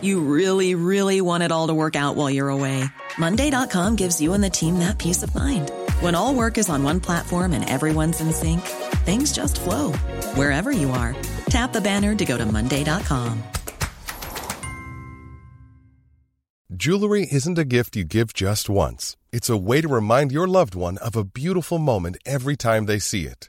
You really, really want it all to work out while you're away. Monday.com gives you and the team that peace of mind. When all work is on one platform and everyone's in sync, things just flow wherever you are. Tap the banner to go to Monday.com. Jewelry isn't a gift you give just once, it's a way to remind your loved one of a beautiful moment every time they see it.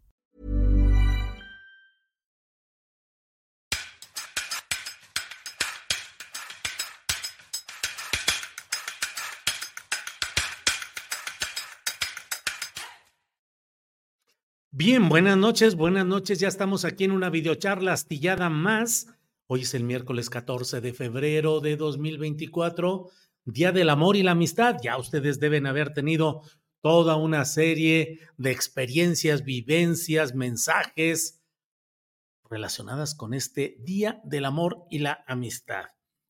Bien, buenas noches, buenas noches. Ya estamos aquí en una videocharla astillada más. Hoy es el miércoles 14 de febrero de 2024, Día del Amor y la Amistad. Ya ustedes deben haber tenido toda una serie de experiencias, vivencias, mensajes relacionadas con este Día del Amor y la Amistad.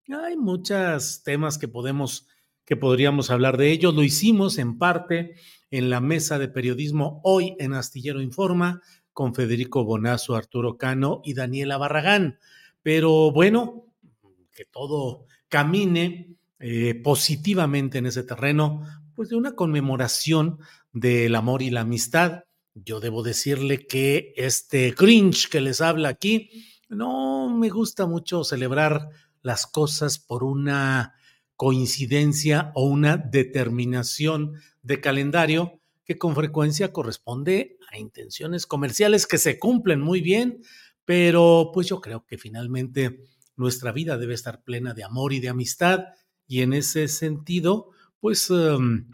Hay muchos temas que podemos que podríamos hablar de ellos. Lo hicimos en parte en la mesa de periodismo hoy en Astillero Informa con Federico Bonazo, Arturo Cano y Daniela Barragán. Pero bueno, que todo camine eh, positivamente en ese terreno, pues de una conmemoración del amor y la amistad. Yo debo decirle que este Grinch que les habla aquí, no me gusta mucho celebrar las cosas por una coincidencia o una determinación de calendario que con frecuencia corresponde a intenciones comerciales que se cumplen muy bien, pero pues yo creo que finalmente nuestra vida debe estar plena de amor y de amistad y en ese sentido, pues um,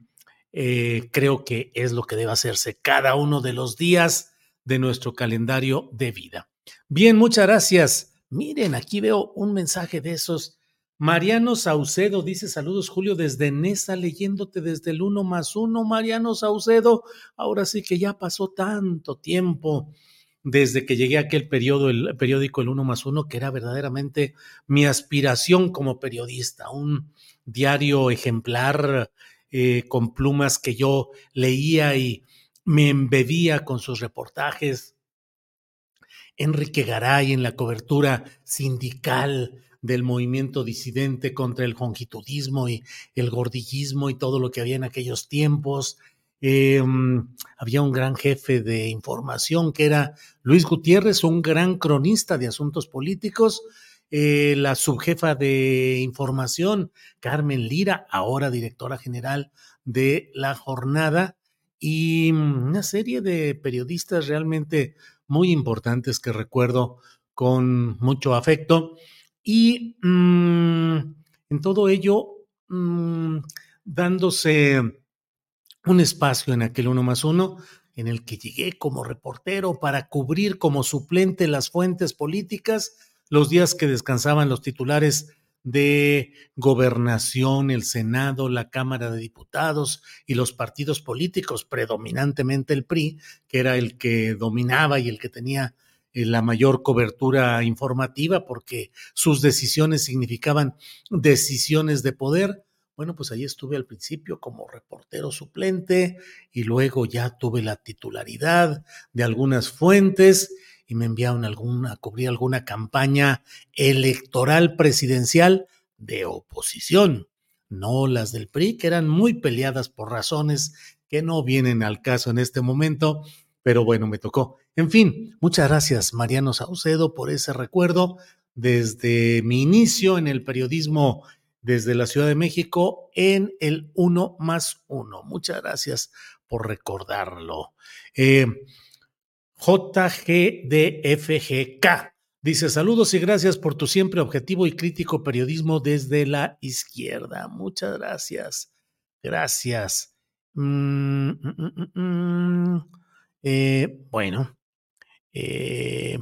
eh, creo que es lo que debe hacerse cada uno de los días de nuestro calendario de vida. Bien, muchas gracias. Miren, aquí veo un mensaje de esos Mariano Saucedo dice saludos Julio desde Nesa leyéndote desde el uno más uno. Mariano Saucedo, ahora sí que ya pasó tanto tiempo desde que llegué a aquel periodo, el periódico El Uno más Uno, que era verdaderamente mi aspiración como periodista, un diario ejemplar eh, con plumas que yo leía y me embebía con sus reportajes. Enrique Garay en la cobertura sindical, del movimiento disidente contra el longitudismo y el gordillismo y todo lo que había en aquellos tiempos. Em, había un gran jefe de información que era Luis Gutiérrez, un gran cronista de asuntos políticos, eh, la subjefa de información, Carmen Lira, ahora directora general de La Jornada, y una serie de periodistas realmente muy importantes que recuerdo con mucho afecto. Y mm, en todo ello, mm, dándose un espacio en aquel uno más uno, en el que llegué como reportero para cubrir como suplente las fuentes políticas los días que descansaban los titulares de gobernación, el Senado, la Cámara de Diputados y los partidos políticos, predominantemente el PRI, que era el que dominaba y el que tenía la mayor cobertura informativa porque sus decisiones significaban decisiones de poder. Bueno, pues ahí estuve al principio como reportero suplente y luego ya tuve la titularidad de algunas fuentes y me enviaron alguna, a cubrir alguna campaña electoral presidencial de oposición, no las del PRI, que eran muy peleadas por razones que no vienen al caso en este momento, pero bueno, me tocó. En fin, muchas gracias Mariano Saucedo por ese recuerdo desde mi inicio en el periodismo desde la Ciudad de México en el uno más uno. Muchas gracias por recordarlo. Eh, JGDFGK. Dice saludos y gracias por tu siempre objetivo y crítico periodismo desde la izquierda. Muchas gracias. Gracias. Mm, mm, mm, eh, bueno, eh,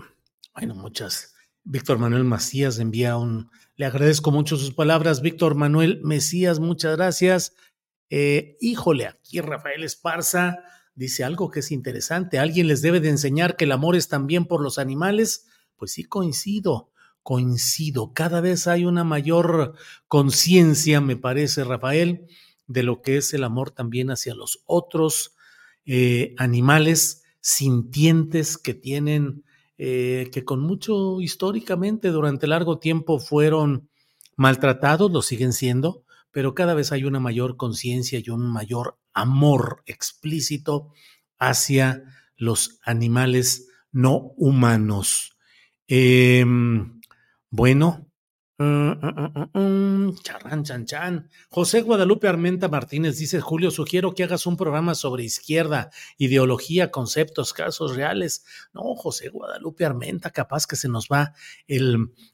bueno, muchas. Víctor Manuel Macías envía un. Le agradezco mucho sus palabras. Víctor Manuel Mesías, muchas gracias. Eh, híjole, aquí Rafael Esparza dice algo que es interesante. ¿Alguien les debe de enseñar que el amor es también por los animales? Pues sí, coincido, coincido. Cada vez hay una mayor conciencia, me parece, Rafael, de lo que es el amor también hacia los otros eh, animales sintientes que tienen, eh, que con mucho históricamente durante largo tiempo fueron maltratados, lo siguen siendo, pero cada vez hay una mayor conciencia y un mayor amor explícito hacia los animales no humanos. Em, bueno, mm, mm, mm, chan, chan. José Guadalupe Armenta Martínez dice: Julio, sugiero que hagas un programa sobre izquierda, ideología, conceptos, casos reales. No, José Guadalupe Armenta, capaz que se nos va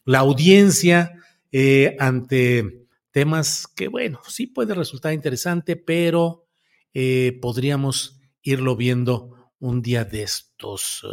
la audiencia eh, ante temas que, bueno, sí puede resultar interesante, pero eh, podríamos irlo viendo un día de estos.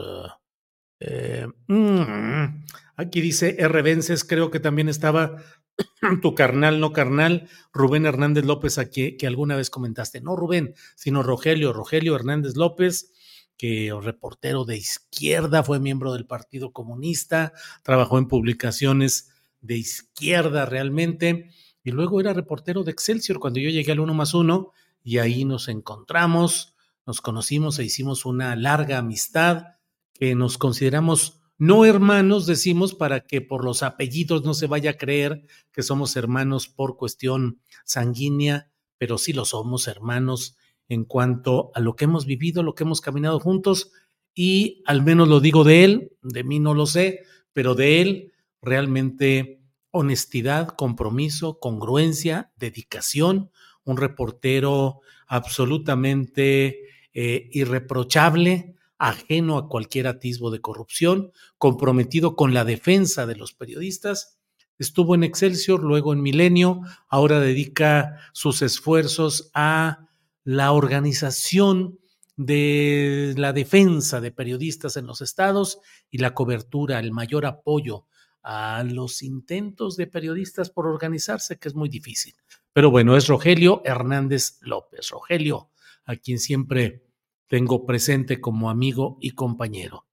Eh, mm, aquí dice R. Vences, creo que también estaba tu carnal, no carnal, Rubén Hernández López, aquí, que alguna vez comentaste, no Rubén, sino Rogelio, Rogelio Hernández López, que reportero de izquierda, fue miembro del Partido Comunista, trabajó en publicaciones de izquierda realmente, y luego era reportero de Excelsior cuando yo llegué al uno más uno, y ahí nos encontramos, nos conocimos e hicimos una larga amistad que nos consideramos no hermanos, decimos, para que por los apellidos no se vaya a creer que somos hermanos por cuestión sanguínea, pero sí lo somos hermanos en cuanto a lo que hemos vivido, lo que hemos caminado juntos, y al menos lo digo de él, de mí no lo sé, pero de él realmente honestidad, compromiso, congruencia, dedicación, un reportero absolutamente eh, irreprochable, ajeno a cualquier atisbo de corrupción, comprometido con la defensa de los periodistas. Estuvo en Excelsior, luego en Milenio, ahora dedica sus esfuerzos a la organización de la defensa de periodistas en los estados y la cobertura, el mayor apoyo a los intentos de periodistas por organizarse, que es muy difícil. Pero bueno, es Rogelio Hernández López. Rogelio, a quien siempre tengo presente como amigo y compañero.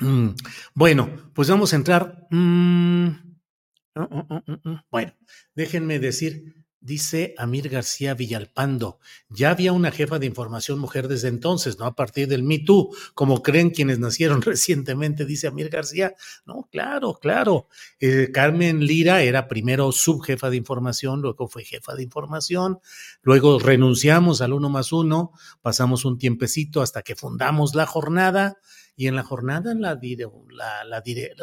Mm, bueno, pues vamos a entrar. Mm, mm, bueno, déjenme decir Dice Amir García Villalpando, ya había una jefa de información mujer desde entonces, ¿no? A partir del Me Too, como creen quienes nacieron recientemente, dice Amir García. No, claro, claro. Eh, Carmen Lira era primero subjefa de información, luego fue jefa de información, luego renunciamos al uno más uno, pasamos un tiempecito hasta que fundamos la jornada y en la jornada la,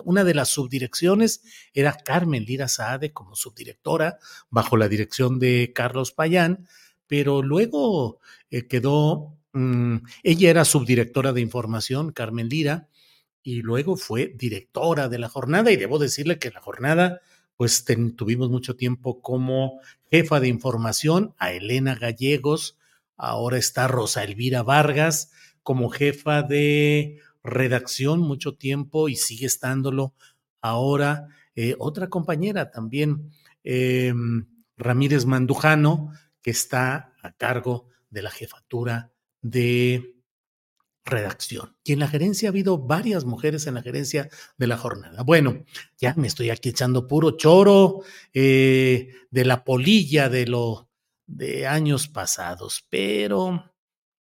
una de las subdirecciones era Carmen Lira Saade como subdirectora bajo la dirección de Carlos Payán, pero luego eh, quedó, mm, ella era subdirectora de información, Carmen Lira, y luego fue directora de la jornada y debo decirle que la jornada pues tuvimos mucho tiempo como jefa de información a Elena Gallegos, ahora está Rosa Elvira Vargas como jefa de redacción mucho tiempo y sigue estándolo ahora. Eh, otra compañera también, em, Ramírez Mandujano, que está a cargo de la jefatura de redacción. Y en la gerencia ha habido varias mujeres en la gerencia de la jornada. Bueno, ya me estoy aquí echando puro choro eh, de la polilla de lo de años pasados, pero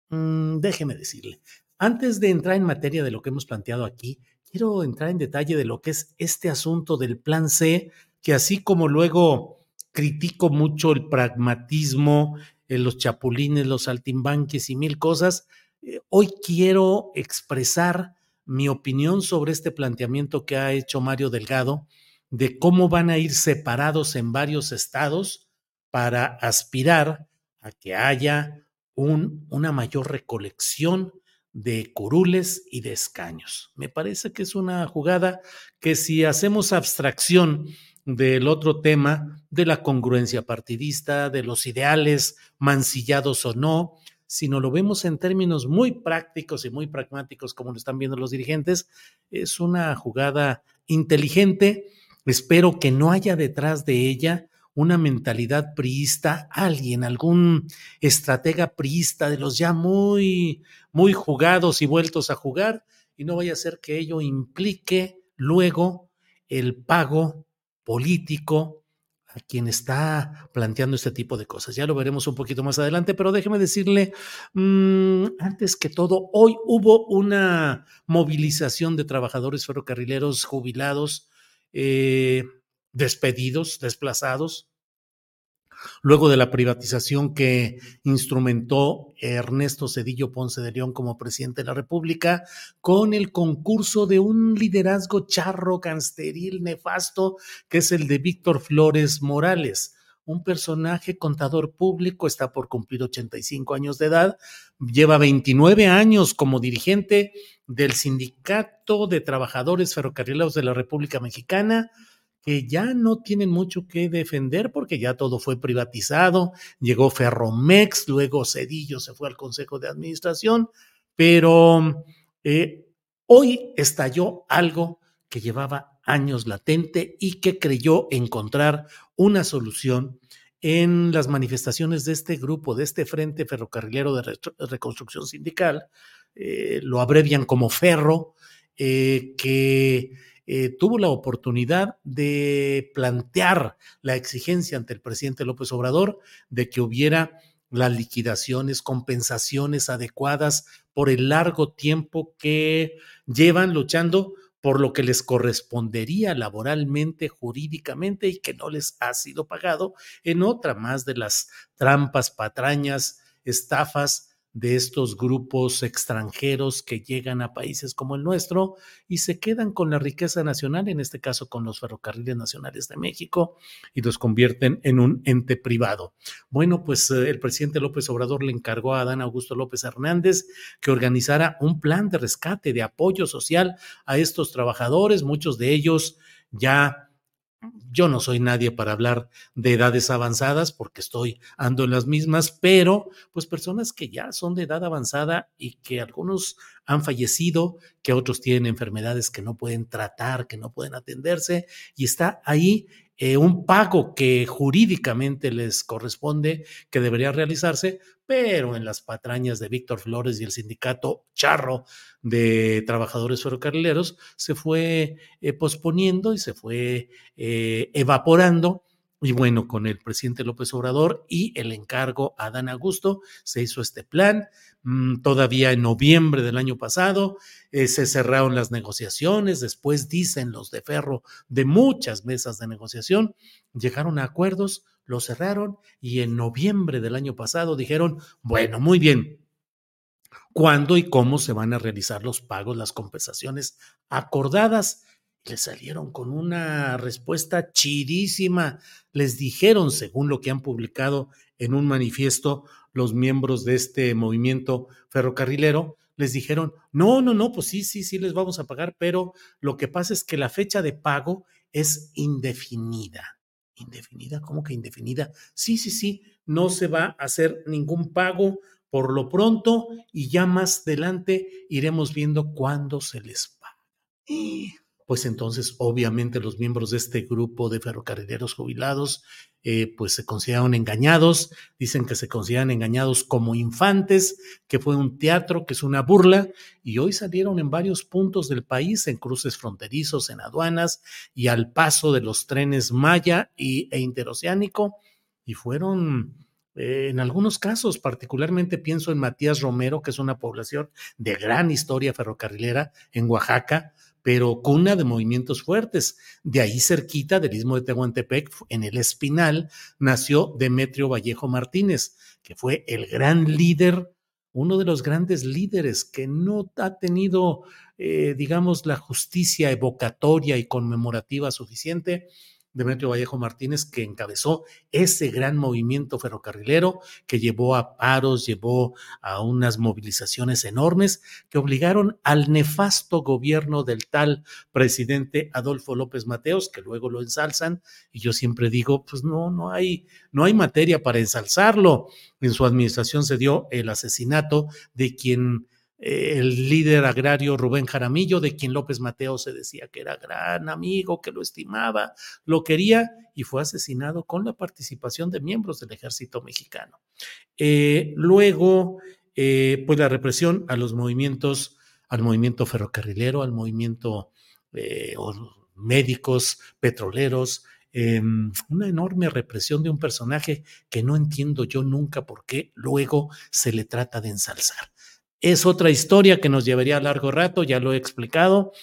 mm, déjeme decirle, antes de entrar en materia de lo que hemos planteado aquí, quiero entrar en detalle de lo que es este asunto del plan C, que así como luego critico mucho el pragmatismo, eh, los chapulines, los saltimbanques y mil cosas, eh, hoy quiero expresar mi opinión sobre este planteamiento que ha hecho Mario Delgado de cómo van a ir separados en varios estados para aspirar a que haya un, una mayor recolección de curules y de escaños. Me parece que es una jugada que si hacemos abstracción del otro tema de la congruencia partidista, de los ideales mancillados o no, sino lo vemos en términos muy prácticos y muy pragmáticos, como lo están viendo los dirigentes, es una jugada inteligente. Espero que no haya detrás de ella una mentalidad priista, alguien, algún estratega priista de los ya muy, muy jugados y vueltos a jugar, y no vaya a ser que ello implique luego el pago político a quien está planteando este tipo de cosas. Ya lo veremos un poquito más adelante, pero déjeme decirle, mmm, antes que todo, hoy hubo una movilización de trabajadores ferrocarrileros jubilados, eh, despedidos, desplazados, luego de la privatización que instrumentó Ernesto Cedillo Ponce de León como presidente de la República, con el concurso de un liderazgo charro, cansteril, nefasto, que es el de Víctor Flores Morales. Un personaje contador público, está por cumplir 85 años de edad, lleva 29 años como dirigente del Sindicato de Trabajadores Ferrocarrileros de la República Mexicana, que ya no tienen mucho que defender porque ya todo fue privatizado, llegó Ferromex, luego Cedillo se fue al Consejo de Administración, pero eh, hoy estalló algo que llevaba años latente y que creyó encontrar una solución en las manifestaciones de este grupo, de este Frente Ferrocarrilero de Reconstrucción Sindical, eh, lo abrevian como Ferro, eh, que eh, tuvo la oportunidad de plantear la exigencia ante el presidente López Obrador de que hubiera las liquidaciones, compensaciones adecuadas por el largo tiempo que llevan luchando por lo que les correspondería laboralmente, jurídicamente y que no les ha sido pagado en otra más de las trampas, patrañas, estafas de estos grupos extranjeros que llegan a países como el nuestro y se quedan con la riqueza nacional, en este caso con los ferrocarriles nacionales de México, y los convierten en un ente privado. Bueno, pues eh, el presidente López Obrador le encargó a Adán Augusto López Hernández que organizara un plan de rescate, de apoyo social a estos trabajadores, muchos de ellos ya yo no soy nadie para hablar de edades avanzadas porque estoy ando en las mismas, pero pues personas que ya son de edad avanzada y que algunos han fallecido, que otros tienen enfermedades que no pueden tratar, que no pueden atenderse y está ahí eh, un pago que jurídicamente les corresponde, que debería realizarse, pero en las patrañas de Víctor Flores y el sindicato charro de trabajadores ferrocarrileros se fue eh, posponiendo y se fue eh, evaporando y bueno, con el presidente López Obrador y el encargo a Dan Augusto, se hizo este plan. Mm, todavía en noviembre del año pasado eh, se cerraron las negociaciones. Después, dicen los de Ferro, de muchas mesas de negociación, llegaron a acuerdos, lo cerraron y en noviembre del año pasado dijeron, bueno, muy bien, ¿cuándo y cómo se van a realizar los pagos, las compensaciones acordadas? Le salieron con una respuesta chidísima. Les dijeron, según lo que han publicado en un manifiesto los miembros de este movimiento ferrocarrilero, les dijeron, no, no, no, pues sí, sí, sí les vamos a pagar, pero lo que pasa es que la fecha de pago es indefinida. ¿Indefinida? ¿Cómo que indefinida? Sí, sí, sí, no se va a hacer ningún pago por lo pronto y ya más adelante iremos viendo cuándo se les paga pues entonces obviamente los miembros de este grupo de ferrocarrileros jubilados eh, pues se consideraron engañados, dicen que se consideran engañados como infantes, que fue un teatro, que es una burla, y hoy salieron en varios puntos del país, en cruces fronterizos, en aduanas y al paso de los trenes Maya y, e Interoceánico, y fueron... Eh, en algunos casos, particularmente pienso en Matías Romero, que es una población de gran historia ferrocarrilera en Oaxaca, pero cuna de movimientos fuertes. De ahí cerquita del istmo de Tehuantepec, en el Espinal, nació Demetrio Vallejo Martínez, que fue el gran líder, uno de los grandes líderes que no ha tenido, eh, digamos, la justicia evocatoria y conmemorativa suficiente Demetrio Vallejo Martínez, que encabezó ese gran movimiento ferrocarrilero que llevó a paros, llevó a unas movilizaciones enormes que obligaron al nefasto gobierno del tal presidente Adolfo López Mateos, que luego lo ensalzan, y yo siempre digo, pues no, no hay, no hay materia para ensalzarlo. En su administración se dio el asesinato de quien el líder agrario Rubén Jaramillo, de quien López Mateo se decía que era gran amigo, que lo estimaba, lo quería y fue asesinado con la participación de miembros del ejército mexicano. Eh, luego, eh, pues la represión a los movimientos, al movimiento ferrocarrilero, al movimiento eh, médicos, petroleros, em, una enorme represión de un personaje que no entiendo yo nunca por qué luego se le trata de ensalzar. Es otra historia que nos llevaría a largo rato, ya lo he explicado.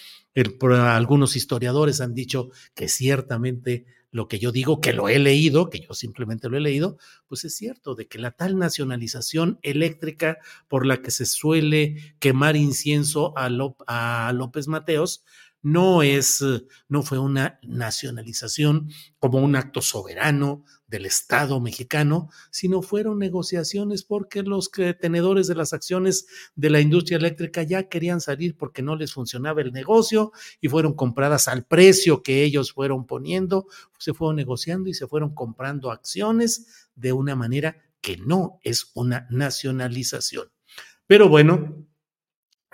algunos historiadores han dicho que ciertamente lo que yo digo, que lo he leído, que yo simplemente lo he leído, pues es cierto, de que la tal nacionalización eléctrica por la que se suele quemar incienso a, López Mateos, no es, no fue una nacionalización como un acto soberano del Estado mexicano, sino fueron negociaciones porque los tenedores de las acciones de la industria eléctrica ya querían salir porque no les funcionaba el negocio y fueron compradas al precio que ellos fueron poniendo, se fueron negociando y se fueron comprando acciones de una manera que no es una nacionalización. Pero bueno,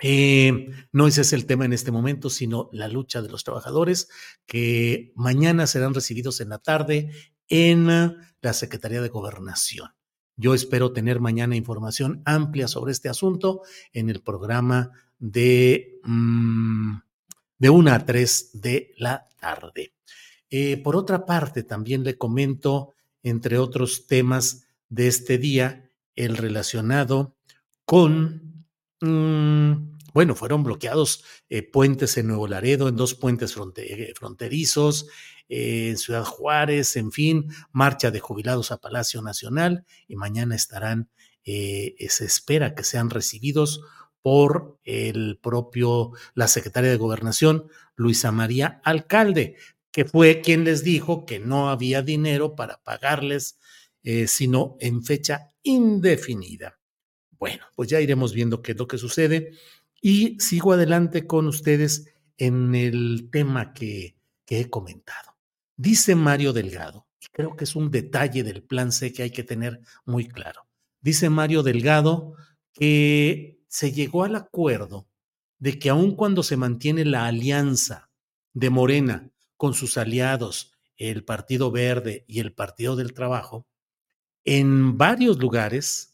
eh, no ese es el tema en este momento, sino la lucha de los trabajadores que mañana serán recibidos en la tarde en la Secretaría de Gobernación. Yo espero tener mañana información amplia sobre este asunto en el programa de, mm, de 1 a 3 de la tarde. Eh, por otra parte, también le comento, entre otros temas de este día, el relacionado con mm, bueno, fueron bloqueados eh, puentes en Nuevo Laredo, en dos puentes eh, fronterizos, eh, en Ciudad Juárez, en fin, marcha de jubilados a Palacio Nacional y mañana estarán, se espera que sean recibidos por el propio, la secretaria de Gobernación, Luisa María Alcalde, que fue quien les dijo que no había dinero para pagarles, sino en fecha indefinida. Bueno, pues ya iremos viendo qué es lo que sucede. Y sigo adelante con ustedes en el tema que, he comentado. Dice Mario Delgado, y creo que es un detalle del plan C que hay que tener muy claro. Dice Mario Delgado que se llegó al acuerdo de que aun cuando se mantiene la alianza de Morena con sus aliados, el Partido Verde y el Partido del Trabajo, en varios lugares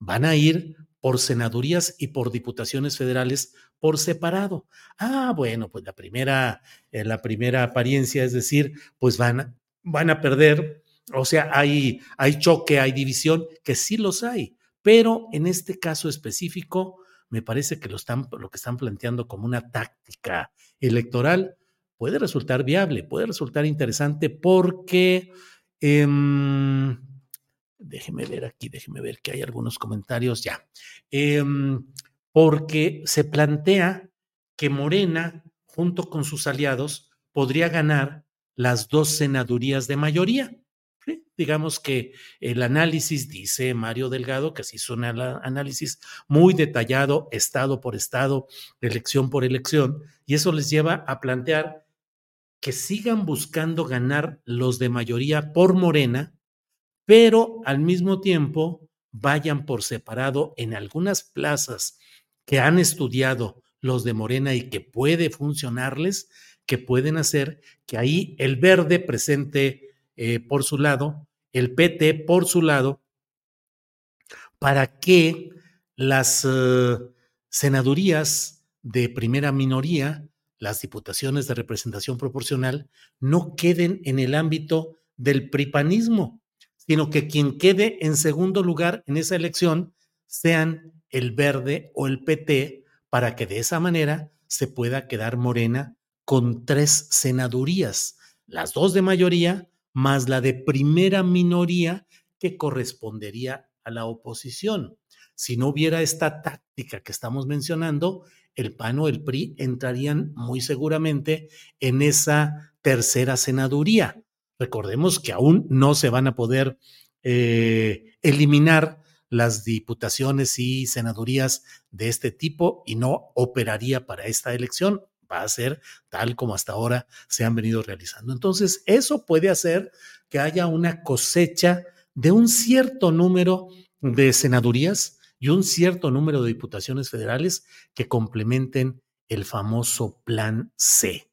van a ir por senadurías y por diputaciones federales por separado. Ah, bueno, pues la primera, eh, la primera apariencia es decir, pues van, van a perder, o sea, hay, hay choque, hay división, que sí los hay, pero en este caso específico, me parece que lo, están, lo que están planteando como una táctica electoral puede resultar viable, puede resultar interesante porque... Em, déjeme ver aquí, déjeme ver que hay algunos comentarios ya. Em, porque se plantea que Morena, junto con sus aliados, podría ganar las dos senadurías de mayoría. Digamos que el análisis, dice Mario Delgado, que se hizo un análisis muy detallado, estado por estado, elección por elección, y eso les lleva a plantear que sigan buscando ganar los de mayoría por Morena, pero al mismo tiempo vayan por separado en algunas plazas que han estudiado los de Morena y que puede funcionarles, que pueden hacer que ahí el verde presente eh, por su lado, el PT por su lado, para que las eh, senadurías de primera minoría, las diputaciones de representación proporcional, no queden en el ámbito del pripanismo, sino que quien quede en segundo lugar en esa elección sean el verde o el PT, para que de esa manera se pueda quedar Morena con tres senadurías, las dos de mayoría más la de primera minoría que correspondería a la oposición. Si no hubiera esta táctica que estamos mencionando, el PAN o el PRI entrarían muy seguramente en esa tercera senaduría. Recordemos que aún no se van a poder eh, eliminar las diputaciones y senadurías de este tipo y no operaría para esta elección. Va a ser tal como hasta ahora se han venido realizando. Entonces, eso puede hacer que haya una cosecha de un cierto número de senadurías y un cierto número de diputaciones federales que complementen el famoso Plan C.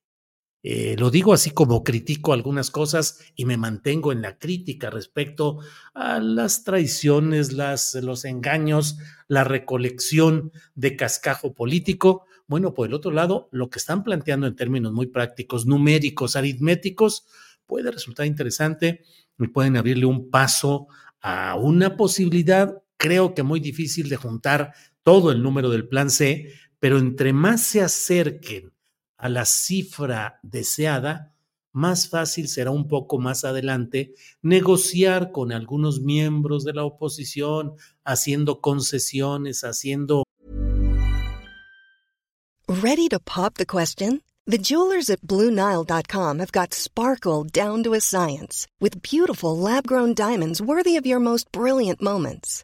Eh, lo digo así como critico algunas cosas y me mantengo en la crítica respecto a las traiciones, los engaños, la recolección de cascajo político. Bueno, por el otro lado, lo que están planteando en términos muy prácticos, numéricos, aritméticos, puede resultar interesante y pueden abrirle un paso a una posibilidad, creo que muy difícil de juntar todo el número del plan C, pero entre más se acerquen a la cifra deseada, más fácil será un poco más adelante negociar con algunos miembros de la oposición, haciendo concesiones, haciendo... Ready to pop the question? The jewelers at BlueNile.com have got sparkle down to a science with beautiful lab-grown diamonds worthy of your most brilliant moments.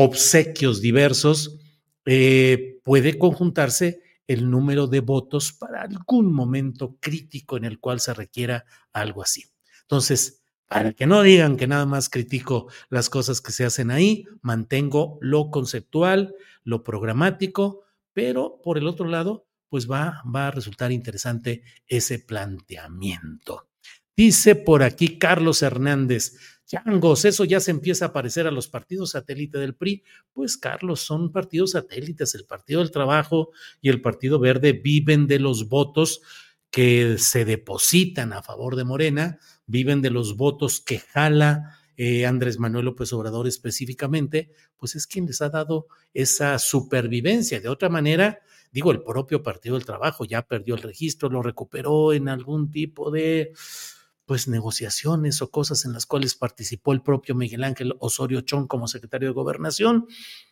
Obsequios diversos eh, puede conjuntarse el número de votos para algún momento crítico en el cual se requiera algo así. Entonces, para que no digan que nada más critico las cosas que se hacen ahí, mantengo lo conceptual, lo programático, pero por el otro lado, pues va, va a resultar interesante ese planteamiento. Dice por aquí Carlos Hernández, Changos, eso ya se empieza a parecer a los partidos satélite del PRI. Pues Carlos, son partidos satélites. El Partido del Trabajo y el Partido Verde viven de los votos que se depositan a favor de Morena, viven de los votos que jala eh, Andrés Manuel López Obrador específicamente, pues es quien les ha dado esa supervivencia. De otra manera, digo, el propio Partido del Trabajo ya perdió el registro, lo recuperó en algún tipo de pues negociaciones o cosas en las cuales participó el propio Miguel Ángel Osorio Chón como secretario de Gobernación.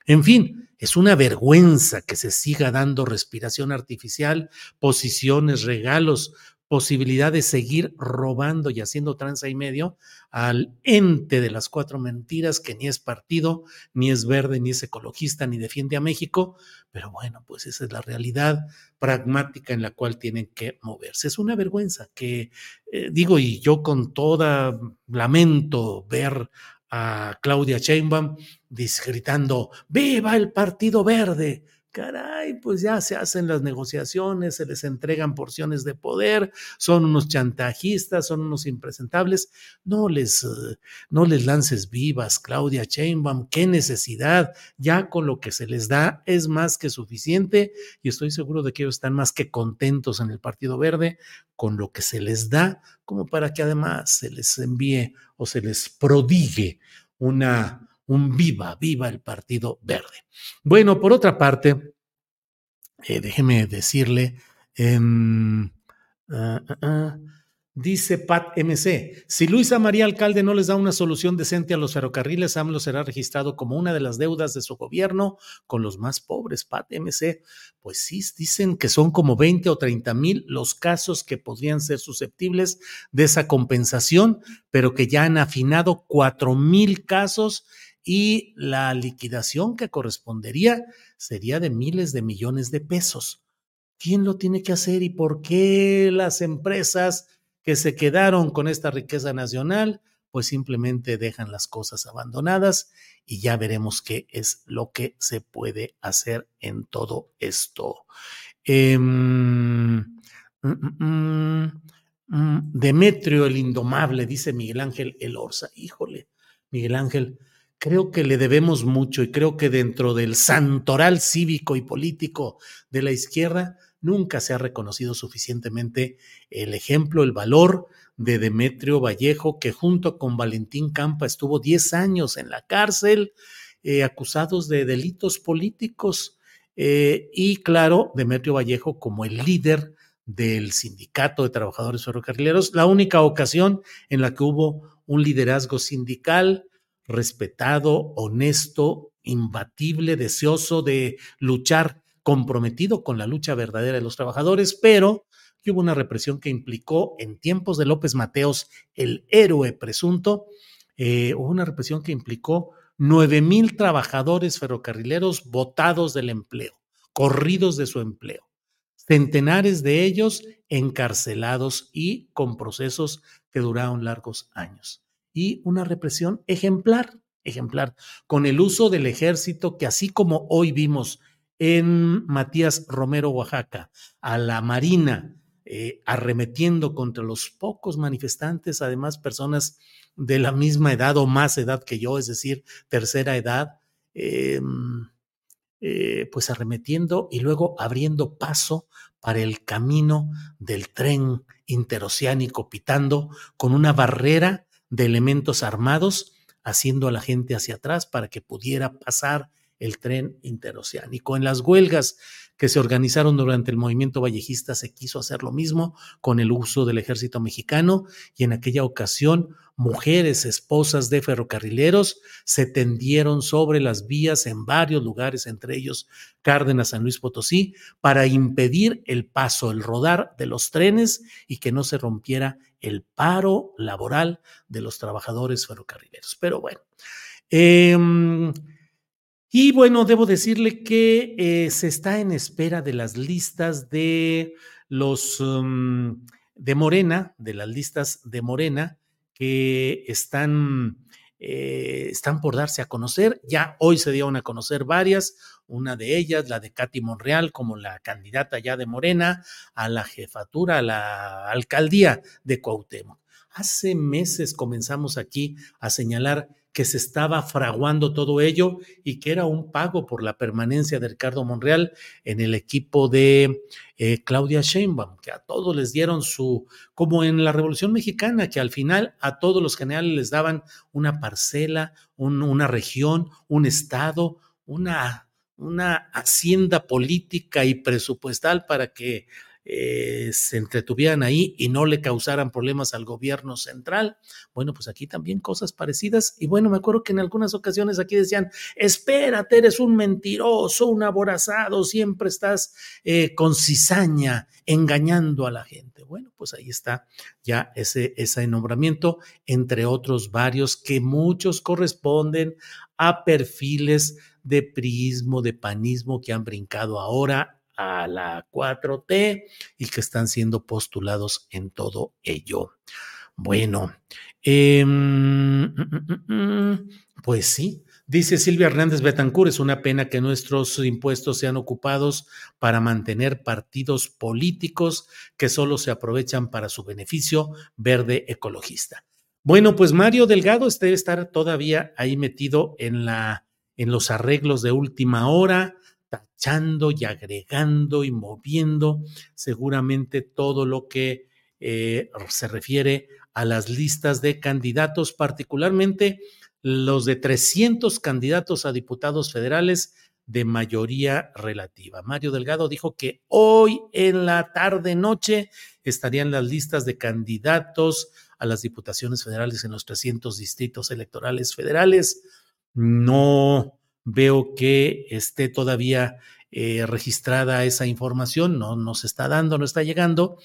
En fin, es una vergüenza que se siga dando respiración artificial, posiciones, regalos, posibilidad de seguir robando y haciendo tranza y medio al ente de las cuatro mentiras que ni es partido, ni es verde, ni es ecologista, ni defiende a México, pero bueno, pues esa es la realidad pragmática en la cual tienen que moverse. Es una vergüenza que, eh, digo, y yo con toda lamento ver a Claudia Sheinbaum gritando, viva el Partido Verde, caray, pues ya se hacen las negociaciones, se les entregan porciones de poder, son unos chantajistas, son unos impresentables. No les, eh, no les lances vivas, Claudia Sheinbaum, qué necesidad. Ya con lo que se les da es más que suficiente y estoy seguro de que ellos están más que contentos en el Partido Verde con lo que se les da, como para que además se les envíe o se les prodigue una un viva, viva el Partido Verde. Bueno, por otra parte, eh, déjeme decirle, em, ah, ah, ah, dice Pat MC, si Luisa María Alcalde no les da una solución decente a los ferrocarriles, AMLO será registrado como una de las deudas de su gobierno con los más pobres. Pat MC, pues sí, dicen que son como 20 o 30 mil los casos que podrían ser susceptibles de esa compensación, pero que ya han afinado 4 mil casos y la liquidación que correspondería sería de miles de millones de pesos. ¿Quién lo tiene que hacer y por qué las empresas que se quedaron con esta riqueza nacional pues simplemente dejan las cosas abandonadas y ya veremos qué es lo que se puede hacer en todo esto. Em, mm, mm, mm, Demetrio el Indomable, dice Miguel Ángel El Orza. Híjole, Miguel Ángel, creo que le debemos mucho y creo que dentro del santoral cívico y político de la izquierda nunca se ha reconocido suficientemente el ejemplo, el valor de Demetrio Vallejo, que junto con Valentín Campa estuvo 10 años en la cárcel, eh, acusados de delitos políticos. Eh, y claro, Demetrio Vallejo como el líder del sindicato de trabajadores ferrocarrileros, la única ocasión en la que hubo un liderazgo sindical respetado, honesto, imbatible, deseoso de luchar, comprometido con la lucha verdadera de los trabajadores, pero que hubo una represión que implicó en tiempos de López Mateos, el héroe presunto, eh, hubo una represión que implicó nueve mil trabajadores ferrocarrileros votados del empleo, corridos de su empleo, centenares de ellos encarcelados y con procesos que duraron largos años. Y una represión ejemplar, ejemplar, con el uso del ejército que así como hoy vimos en Matías Romero, Oaxaca, a la Marina, eh, arremetiendo contra los pocos manifestantes, además personas de la misma edad o más edad que yo, es decir, tercera edad, em, eh, pues arremetiendo y luego abriendo paso para el camino del tren interoceánico, pitando con una barrera de elementos armados, haciendo a la gente hacia atrás para que pudiera pasar el tren interoceánico. En las huelgas que se organizaron durante el movimiento vallejista se quiso hacer lo mismo con el uso del ejército mexicano y en aquella ocasión mujeres esposas de ferrocarrileros se tendieron sobre las vías en varios lugares, entre ellos Cárdenas, San Luis Potosí, para impedir el paso, el rodar de los trenes y que no se rompiera el paro laboral de los trabajadores ferrocarrileros. Pero bueno, eh, y bueno, debo decirle que eh, se está en espera de las listas de los um, de Morena, de las listas de Morena que están, eh, están por darse a conocer. Ya hoy se dieron a conocer varias, una de ellas, la de Katy Monreal, como la candidata ya de Morena a la jefatura, a la alcaldía de Cuauhtémoc. Hace meses comenzamos aquí a señalar que se estaba fraguando todo ello y que era un pago por la permanencia de Ricardo Monreal en el equipo de eh, Claudia Sheinbaum, que a todos les dieron su, como en la Revolución Mexicana, que al final a todos los generales les daban una parcela, una región, un estado, una, una hacienda política y presupuestal para que eh, se entretuvieran ahí y no le causaran problemas al gobierno central. Bueno, pues aquí también cosas parecidas. Y bueno, me acuerdo que en algunas ocasiones aquí decían, espérate, eres un mentiroso, un aborazado, siempre estás eh, con cizaña engañando a la gente. Bueno, pues ahí está ya ese, ese nombramiento, entre otros varios que muchos corresponden a perfiles de prismo, de panismo que han brincado ahora a la 4T y que están siendo postulados en todo ello. Bueno, em, mm, mm, mm, pues sí, dice Silvia Hernández Betancur, es una pena que nuestros impuestos sean ocupados para mantener partidos políticos que solo se aprovechan para su beneficio verde ecologista. Bueno, pues Mario Delgado debe estar todavía ahí metido en la en los arreglos de última hora, tachando y agregando y moviendo seguramente todo lo que eh, se refiere a las listas de candidatos, particularmente los de 300 candidatos a diputados federales de mayoría relativa. Mario Delgado dijo que hoy en la tarde noche estarían las listas de candidatos a las diputaciones federales en los 300 distritos electorales federales. No veo que esté todavía eh, registrada esa información, no nos está dando, no está llegando,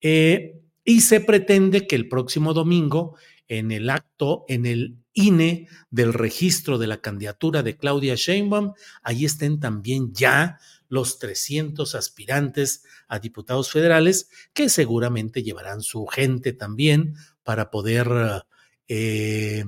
eh, y se pretende que el próximo domingo, en el acto, en el INE del registro de la candidatura de Claudia Sheinbaum, ahí estén también ya los 300 aspirantes a diputados federales que seguramente llevarán su gente también para poder eh,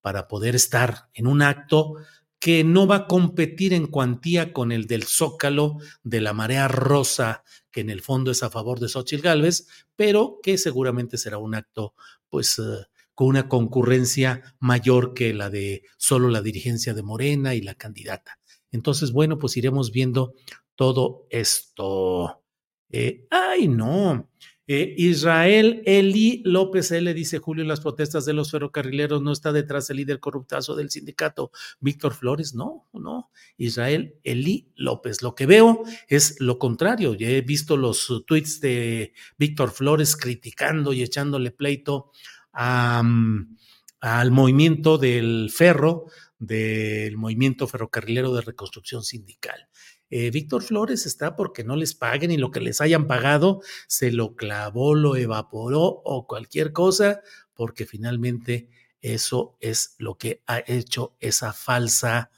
para poder estar en un acto que no va a competir en cuantía con el del Zócalo de la Marea Rosa, que en el fondo es a favor de Xochitl Gálvez, pero que seguramente será un acto, pues, eh, con una concurrencia mayor que la de solo la dirigencia de Morena y la candidata. Entonces, bueno, pues iremos viendo todo esto. Eh, ay, no. Eh, Israel Eli López L. dice Julio, las protestas de los ferrocarrileros no está detrás el líder corruptazo del sindicato Víctor Flores. No, no. Israel Eli López. Lo que veo es lo contrario. Ya he visto los tweets de Víctor Flores criticando y echándole pleito mm, al movimiento del ferro, del movimiento ferrocarrilero de reconstrucción sindical. Eh, Víctor Flores está porque no les paguen y lo que les hayan pagado se lo clavó, lo evaporó o cualquier cosa, porque finalmente eso es lo que ha hecho esa falsa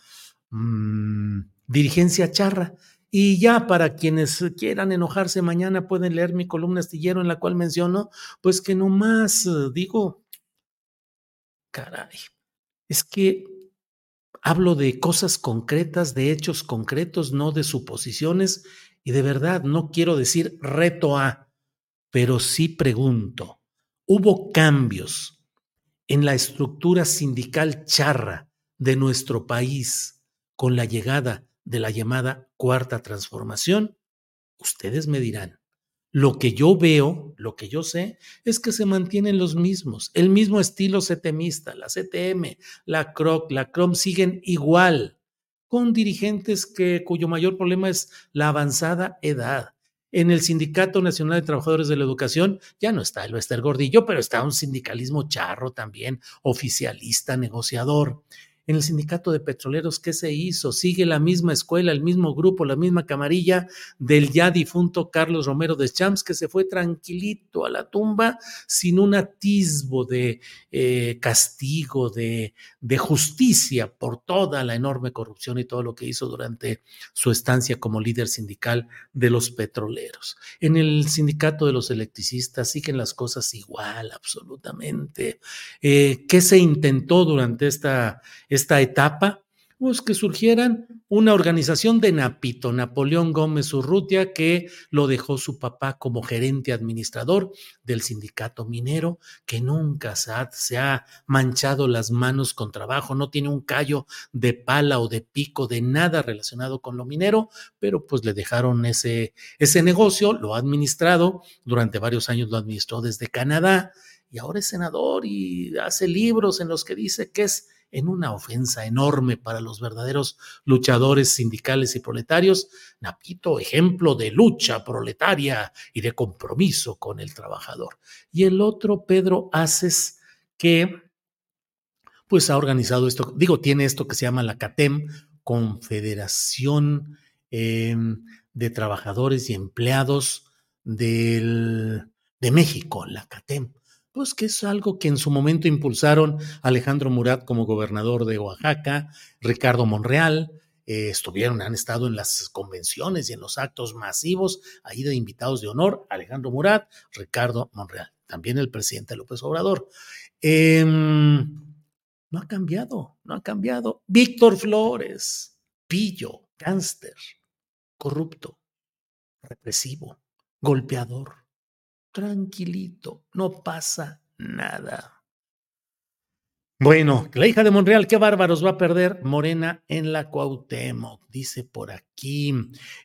mm, dirigencia charra. Y ya para quienes quieran enojarse mañana pueden leer mi columna astillero en la cual menciono, pues que no más eh, digo, caray, es que Hablo de cosas concretas, de hechos concretos, no de suposiciones. Y de verdad, no quiero decir reto a, pero sí pregunto, ¿hubo cambios en la estructura sindical charra de nuestro país con la llegada de la llamada cuarta transformación? Ustedes me dirán. Lo que yo veo, lo que yo sé, es que se mantienen los mismos, el mismo estilo CTMista, la CTM, la CROC, la CROM siguen igual, con dirigentes que, cuyo mayor problema es la avanzada edad. En el Sindicato Nacional de Trabajadores de la Educación ya no está el Bester Gordillo, pero está un sindicalismo charro también, oficialista, negociador en el sindicato de petroleros, ¿qué se hizo? Sigue la misma escuela, el mismo grupo, la misma camarilla del ya difunto Carlos Romero de Champs, que se fue tranquilito a la tumba sin un atisbo de eh, castigo, de, justicia por toda la enorme corrupción y todo lo que hizo durante su estancia como líder sindical de los petroleros. En el sindicato de los electricistas siguen las cosas igual, absolutamente. Eh, ¿Qué se intentó durante esta esta etapa, pues que surgieran una organización de Napito, Napoleón Gómez Urrutia, que lo dejó su papá como gerente administrador del sindicato minero, que nunca se ha, se ha, manchado las manos con trabajo, no tiene un callo de pala o de pico de nada relacionado con lo minero, pero pues le dejaron ese, ese negocio, lo ha administrado, durante varios años lo administró desde Canadá y ahora es senador y hace libros en los que dice que es en una ofensa enorme para los verdaderos luchadores sindicales y proletarios. Napito, ejemplo de lucha proletaria y de compromiso con el trabajador. Y el otro, Pedro Aces, que pues ha organizado esto, digo, tiene esto que se llama la CATEM, Confederación em, de Trabajadores y Empleados de México, la CATEM pues que es algo que en su momento impulsaron Alejandro Murat como gobernador de Oaxaca, Ricardo Monreal, eh, estuvieron, han estado en las convenciones y en los actos masivos ahí de invitados de honor, Alejandro Murat, Ricardo Monreal, también el presidente López Obrador. Em, no ha cambiado, no ha cambiado. Víctor Flores, pillo, gánster, corrupto, represivo, golpeador tranquilito, no pasa nada. Bueno, la hija de Monreal, qué bárbaros va a perder Morena en la Cuauhtémoc, dice por aquí.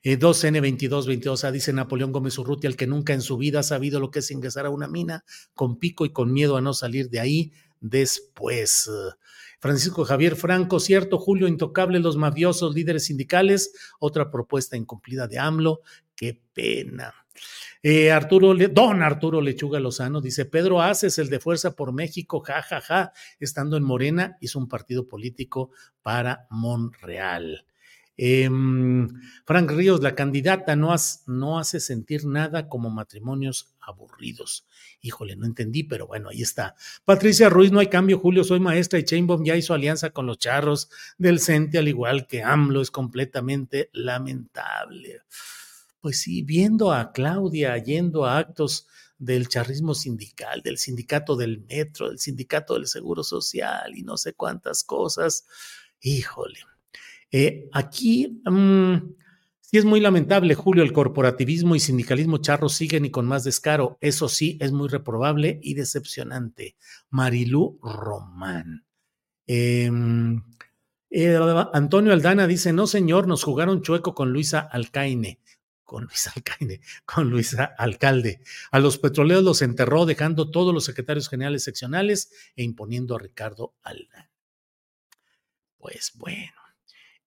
2N2222A, eh, dice Napoleón Gómez Urrutia, el que nunca en su vida ha sabido lo que es ingresar a una mina con pico y con miedo a no salir de ahí después. Francisco Javier Franco, cierto, Julio Intocable, los mafiosos, líderes sindicales, otra propuesta incumplida de AMLO, qué pena. Eh, Arturo, don Arturo Lechuga Lozano dice, Pedro Aces, el de Fuerza por México, jajaja, ja, ja, estando en Morena, hizo un partido político para Monreal. Em, Frank Ríos, la candidata no, no, hace sentir nada como matrimonios aburridos. Híjole, no entendí, pero bueno, ahí está. Patricia Ruiz, no hay cambio, Julio, soy maestra y Chainbomb ya hizo alianza con los charros del CENTE, al igual que AMLO, es completamente lamentable. Pues sí, viendo a Claudia yendo a actos del charrismo sindical, del sindicato del metro, del sindicato del seguro social y no sé cuántas cosas. Híjole. Eh, aquí mm, sí es muy lamentable, Julio, el corporativismo y sindicalismo charro siguen y con más descaro. Eso sí, es muy reprobable y decepcionante. Marilú Román. Em, eh, Antonio Aldana dice, no señor, nos jugaron chueco con Luisa Alcaine con Luisa Alcaine, con Luisa Alcalde. A los petroleros los enterró dejando todos los secretarios generales seccionales e imponiendo a Ricardo Aldana. Pues bueno.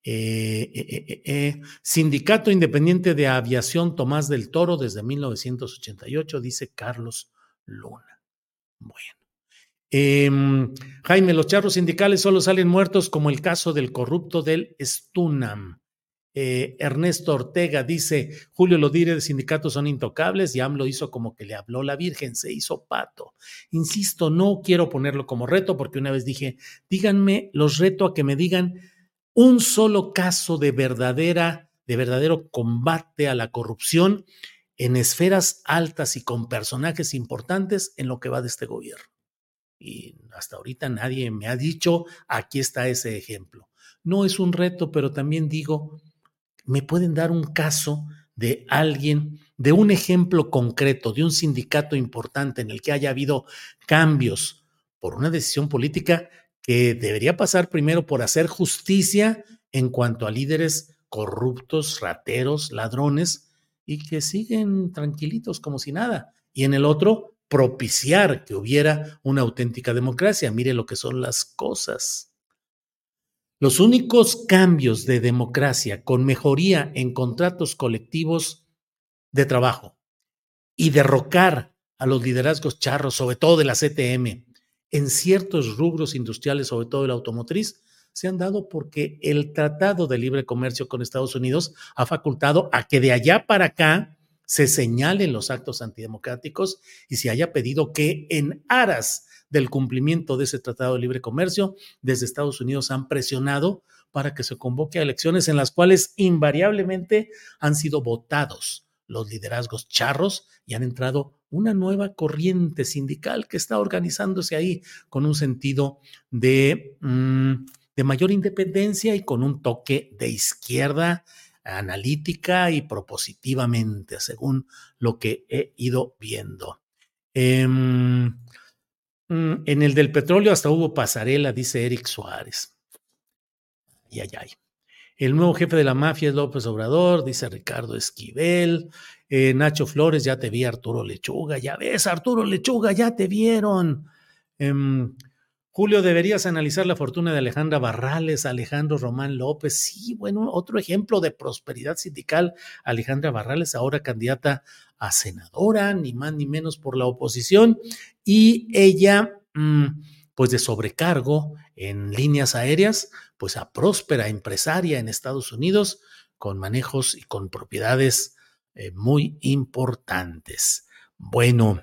Eh, eh, eh, Sindicato Independiente de Aviación Tomás del Toro desde 1988, dice Carlos Luna. Bueno. Em, Jaime, los charros sindicales solo salen muertos como el caso del corrupto del Stunam. Ernesto Ortega dice, Julio Lodire de sindicatos son intocables y AMLO hizo como que le habló la Virgen, se hizo pato. Insisto, no quiero ponerlo como reto porque una vez dije, díganme, los reto a que me digan un solo caso de verdadera, de verdadero combate a la corrupción en esferas altas y con personajes importantes en lo que va de este gobierno. Y hasta ahorita nadie me ha dicho, aquí está ese ejemplo. No es un reto, pero también digo, me pueden dar un caso de alguien, de un ejemplo concreto, de un sindicato importante en el que haya habido cambios por una decisión política que debería pasar primero por hacer justicia en cuanto a líderes corruptos, rateros, ladrones, y que siguen tranquilitos como si nada. Y en el otro, propiciar que hubiera una auténtica democracia. Mire lo que son las cosas. Los únicos cambios de democracia con mejoría en contratos colectivos de trabajo y derrocar a los liderazgos charros, sobre todo de la CTM, en ciertos rubros industriales, sobre todo el automotriz, se han dado porque el Tratado de Libre Comercio con Estados Unidos ha facultado a que de allá para acá se señalen los actos antidemocráticos y se haya pedido que en aras del cumplimiento de ese Tratado de Libre Comercio, desde Estados Unidos han presionado para que se convoque a elecciones en las cuales invariablemente han sido votados los liderazgos charros y han entrado una nueva corriente sindical que está organizándose ahí con un sentido de, mm, de mayor independencia y con un toque de izquierda analítica y propositivamente, según lo que he ido viendo. Em, en el del petróleo hasta hubo pasarela, dice Eric Suárez. Ay, ay, ay. El nuevo jefe de la mafia es López Obrador, dice Ricardo Esquivel. Eh, Nacho Flores, ya te vi Arturo Lechuga, ya ves Arturo Lechuga, ya te vieron. Em, Julio, deberías analizar la fortuna de Alejandra Barrales, Alejandro Román López. Sí, bueno, otro ejemplo de prosperidad sindical. Alejandra Barrales, ahora candidata a senadora, ni más ni menos por la oposición. Y ella, mm, pues de sobrecargo en líneas aéreas, pues a próspera empresaria en Estados Unidos, con manejos y con propiedades eh, muy importantes. Bueno,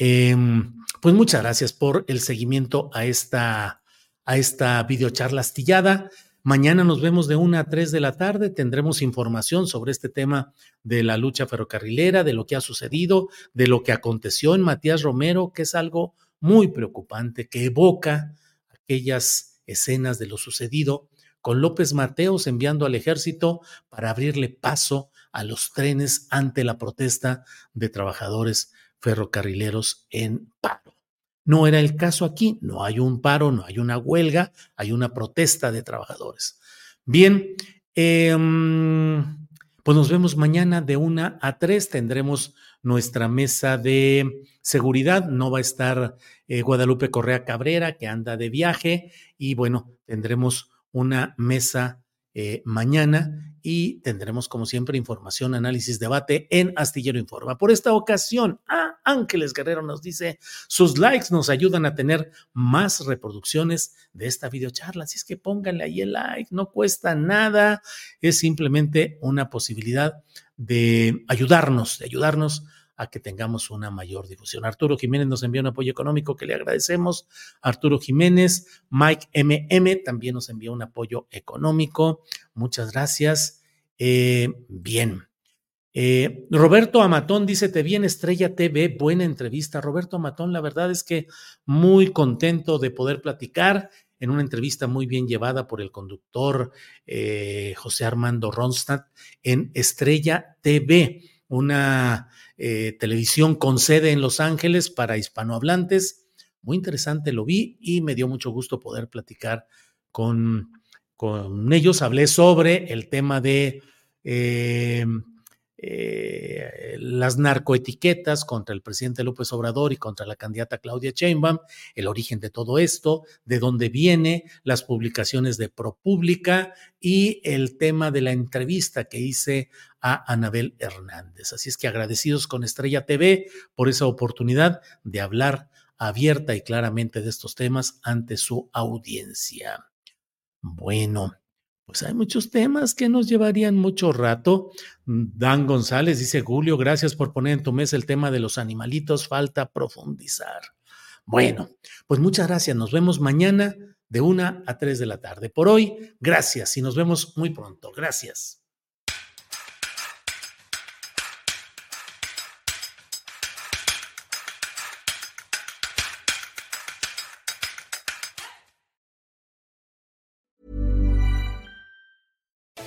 em, pues muchas gracias por el seguimiento a esta, a esta videocharla astillada. Mañana nos vemos de una a tres de la tarde. Tendremos información sobre este tema de la lucha ferrocarrilera, de lo que ha sucedido, de lo que aconteció en Matías Romero, que es algo muy preocupante, que evoca aquellas escenas de lo sucedido con López Mateos enviando al ejército para abrirle paso a los trenes ante la protesta de trabajadores ferrocarrileros en paro. No era el caso aquí, no hay un paro, no hay una huelga, hay una protesta de trabajadores. Bien, em, pues nos vemos mañana de una a tres. Tendremos nuestra mesa de seguridad. No va a estar eh, Guadalupe Correa Cabrera, que anda de viaje, y bueno, tendremos una mesa eh, mañana y tendremos como siempre información, análisis, debate en Astillero Informa. Por esta ocasión, ah, Ángeles Guerrero nos dice, sus likes nos ayudan a tener más reproducciones de esta videocharla, así es que pónganle ahí el like, no cuesta nada, es simplemente una posibilidad de ayudarnos, de ayudarnos a que tengamos una mayor difusión. Arturo Jiménez nos envió un apoyo económico que le agradecemos. Arturo Jiménez, Mike MM también nos envió un apoyo económico. Muchas gracias. Eh, bien. Eh, Roberto Amatón dice, te vi en Estrella TV, buena entrevista. Roberto Amatón, la verdad es que muy contento de poder platicar en una entrevista muy bien llevada por el conductor eh, José Armando Ronstadt en Estrella TV, una eh, televisión con sede en Los Ángeles para hispanohablantes. Muy interesante, lo vi y me dio mucho gusto poder platicar con, con ellos. Hablé sobre el tema de eh, las narcoetiquetas contra el presidente López Obrador y contra la candidata Claudia Sheinbaum, el origen de todo esto, de dónde viene, las publicaciones de ProPública y el tema de la entrevista que hice a Anabel Hernández. Así es que agradecidos con Estrella TV por esa oportunidad de hablar abierta y claramente de estos temas ante su audiencia. Bueno, pues hay muchos temas que nos llevarían mucho rato. Dan González dice, Julio, gracias por poner en tu mesa el tema de los animalitos, falta profundizar. Bueno, pues muchas gracias. Nos vemos mañana de una a tres de la tarde. Por hoy, gracias y nos vemos muy pronto. Gracias.